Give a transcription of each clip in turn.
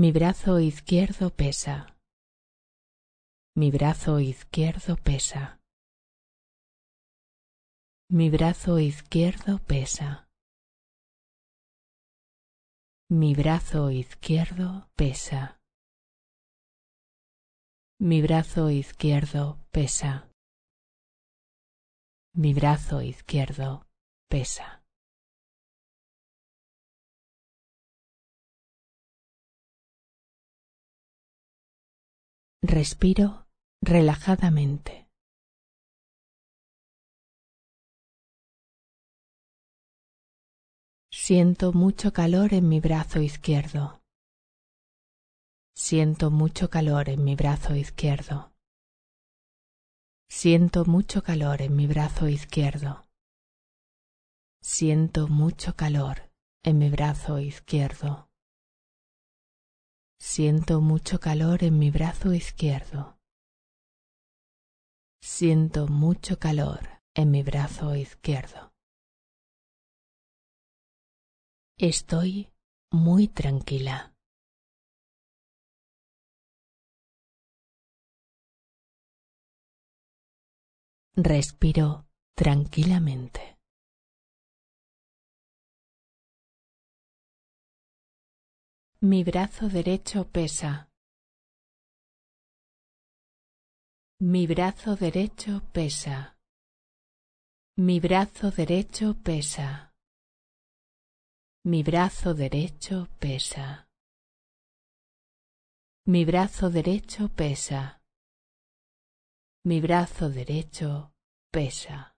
Mi brazo izquierdo pesa. Mi brazo izquierdo pesa. Mi brazo izquierdo pesa. Mi brazo izquierdo pesa. Mi brazo izquierdo pesa. Mi brazo izquierdo pesa. Respiro relajadamente. Siento mucho calor en mi brazo izquierdo. Siento mucho calor en mi brazo izquierdo. Siento mucho calor en mi brazo izquierdo. Siento mucho calor en mi brazo izquierdo. Siento mucho calor en mi brazo izquierdo. Siento mucho calor en mi brazo izquierdo. Estoy muy tranquila. Respiro tranquilamente. Mi brazo derecho pesa. Mi brazo derecho pesa. Mi brazo derecho pesa. Mi brazo derecho pesa. Mi brazo derecho pesa. Mi brazo derecho pesa.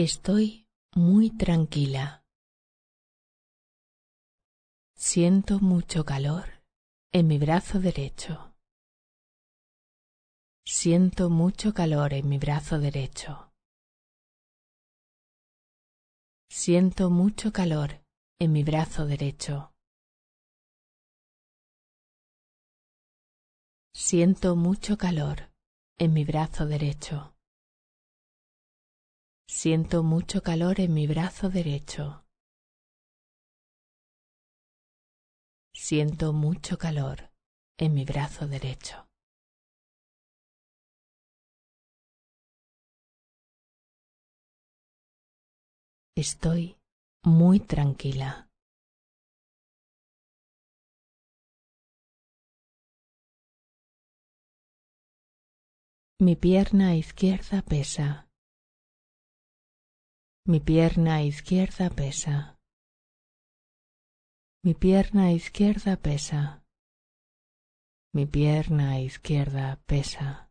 Estoy muy tranquila. Siento mucho calor en mi brazo derecho. Siento mucho calor en mi brazo derecho. Siento mucho calor en mi brazo derecho. Siento mucho calor en mi brazo derecho. Siento mucho calor en mi brazo derecho. Siento mucho calor en mi brazo derecho. Estoy muy tranquila. Mi pierna izquierda pesa. Mi pierna izquierda pesa. Mi pierna izquierda pesa. Mi pierna izquierda pesa.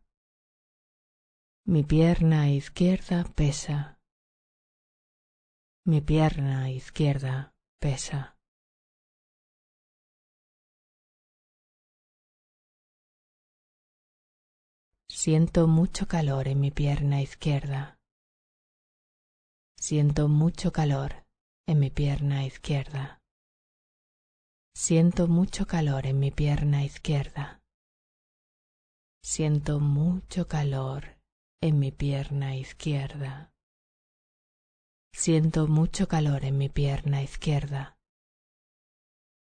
Mi pierna izquierda pesa. Mi pierna izquierda pesa. Siento mucho calor en mi pierna izquierda. Siento mucho calor en mi pierna izquierda. Siento mucho calor en mi pierna izquierda. Siento mucho calor en mi pierna izquierda. Siento mucho calor en mi pierna izquierda.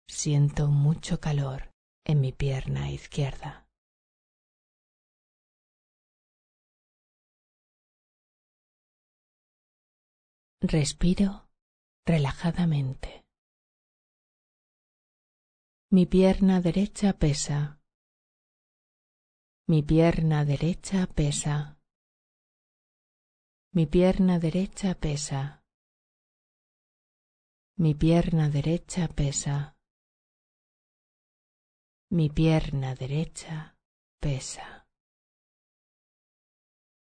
Siento mucho calor en mi pierna izquierda. Respiro relajadamente. Mi pierna derecha pesa. Mi pierna derecha pesa. Mi pierna derecha pesa. Mi pierna derecha pesa. Mi pierna derecha pesa.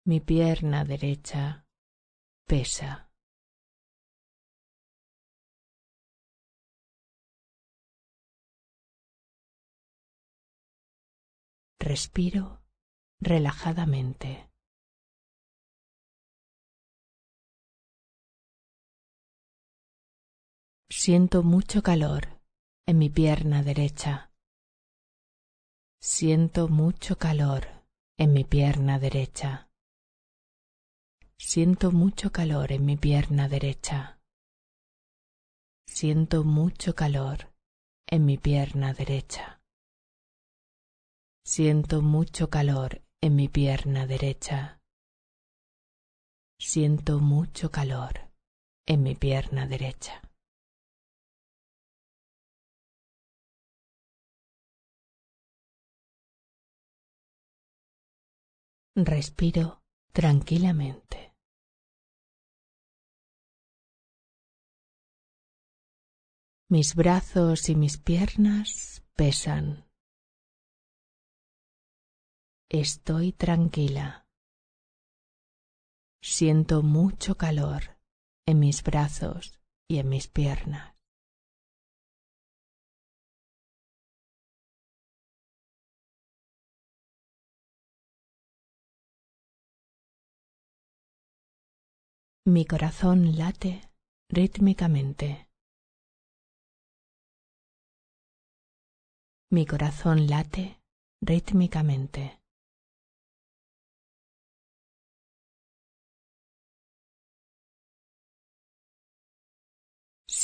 Mi pierna derecha pesa. Respiro relajadamente. Siento mucho calor en mi pierna derecha. Siento mucho calor en mi pierna derecha. Siento mucho calor en mi pierna derecha. Siento mucho calor en mi pierna derecha. Siento mucho calor en mi pierna derecha. Siento mucho calor en mi pierna derecha. Respiro tranquilamente. Mis brazos y mis piernas pesan. Estoy tranquila. Siento mucho calor en mis brazos y en mis piernas. Mi corazón late rítmicamente. Mi corazón late rítmicamente.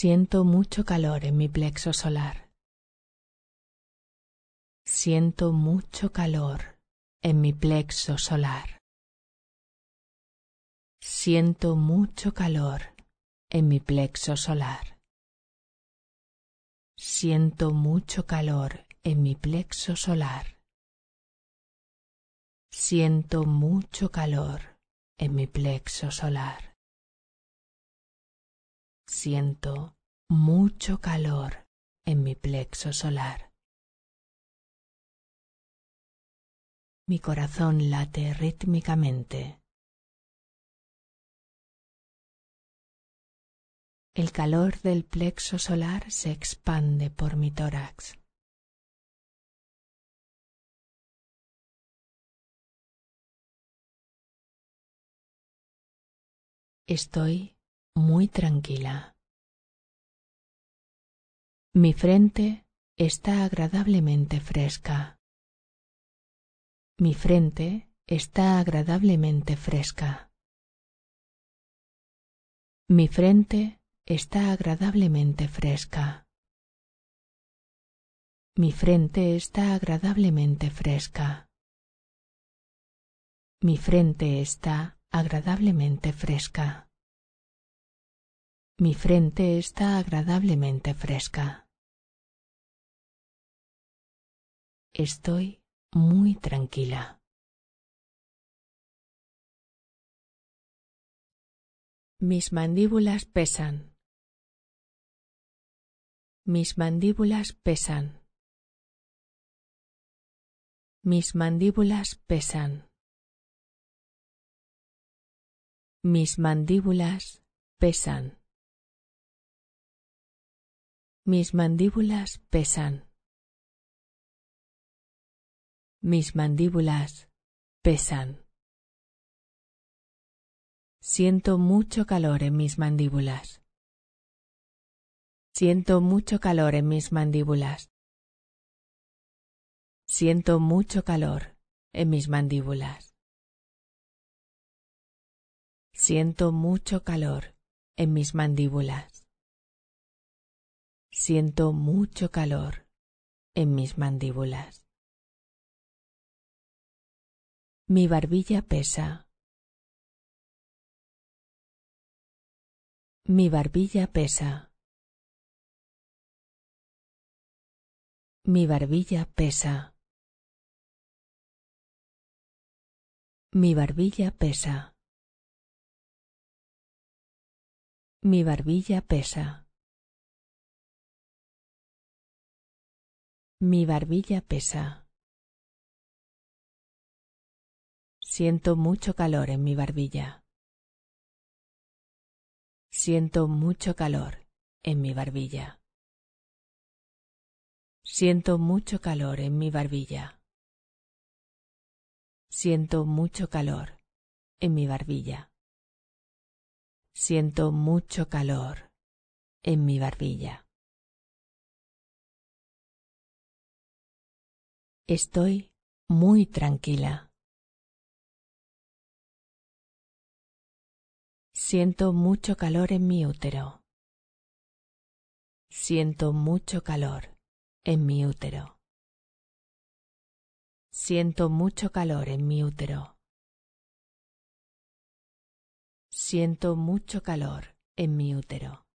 Siento mucho calor en mi plexo solar. Siento mucho calor en mi plexo solar. Siento mucho calor en mi plexo solar. Siento mucho calor en mi plexo solar. Siento mucho calor en mi plexo solar. Siento mucho calor en mi plexo solar. Mi corazón late rítmicamente. El calor del plexo solar se expande por mi tórax. Estoy muy tranquila. Mi frente está agradablemente fresca. Mi frente está agradablemente fresca. Mi frente está agradablemente fresca. Mi frente está agradablemente fresca. Mi frente está agradablemente fresca. Mi frente está agradablemente fresca. Estoy muy tranquila. Mis mandíbulas pesan. Mis mandíbulas pesan. Mis mandíbulas pesan. Mis mandíbulas pesan. Mis mandíbulas pesan. Mis mandíbulas pesan. Siento mucho calor en mis mandíbulas. Siento mucho calor en mis mandíbulas. Siento mucho calor en mis mandíbulas. Siento mucho calor en mis mandíbulas. Siento mucho calor en mis mandíbulas. Mi barbilla pesa. Mi barbilla pesa. Mi barbilla pesa. Mi barbilla pesa. Mi barbilla pesa. Mi barbilla pesa. Siento mucho calor en mi barbilla. Siento mucho calor en mi barbilla. Siento mucho calor en mi barbilla. Siento mucho calor en mi barbilla. Siento mucho calor en mi barbilla. Estoy muy tranquila. Siento mucho calor en mi útero. Siento mucho calor en mi útero. Siento mucho calor en mi útero. Siento mucho calor en mi útero.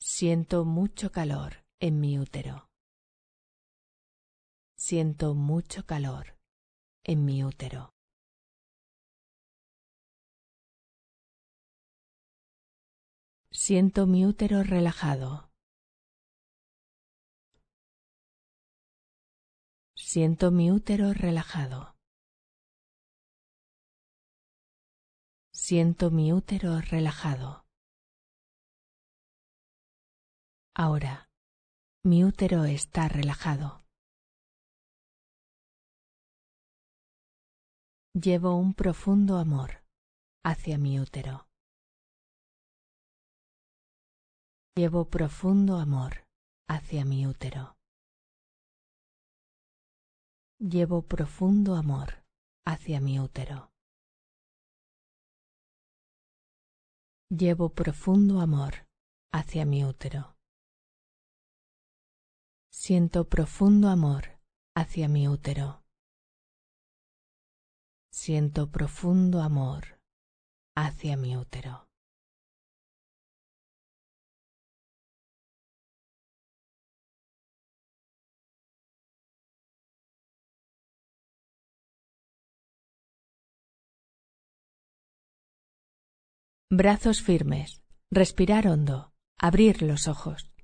Siento mucho calor en mi útero. Siento mucho calor en mi útero. Siento mi útero relajado. Siento mi útero relajado. Siento mi útero relajado. Ahora, mi útero está relajado. Llevo un profundo amor hacia mi útero. Llevo profundo amor hacia mi útero. Llevo profundo amor hacia mi útero. Llevo profundo amor hacia mi útero. Siento profundo amor hacia mi útero. Siento profundo amor hacia mi útero. Brazos firmes, respirar hondo, abrir los ojos.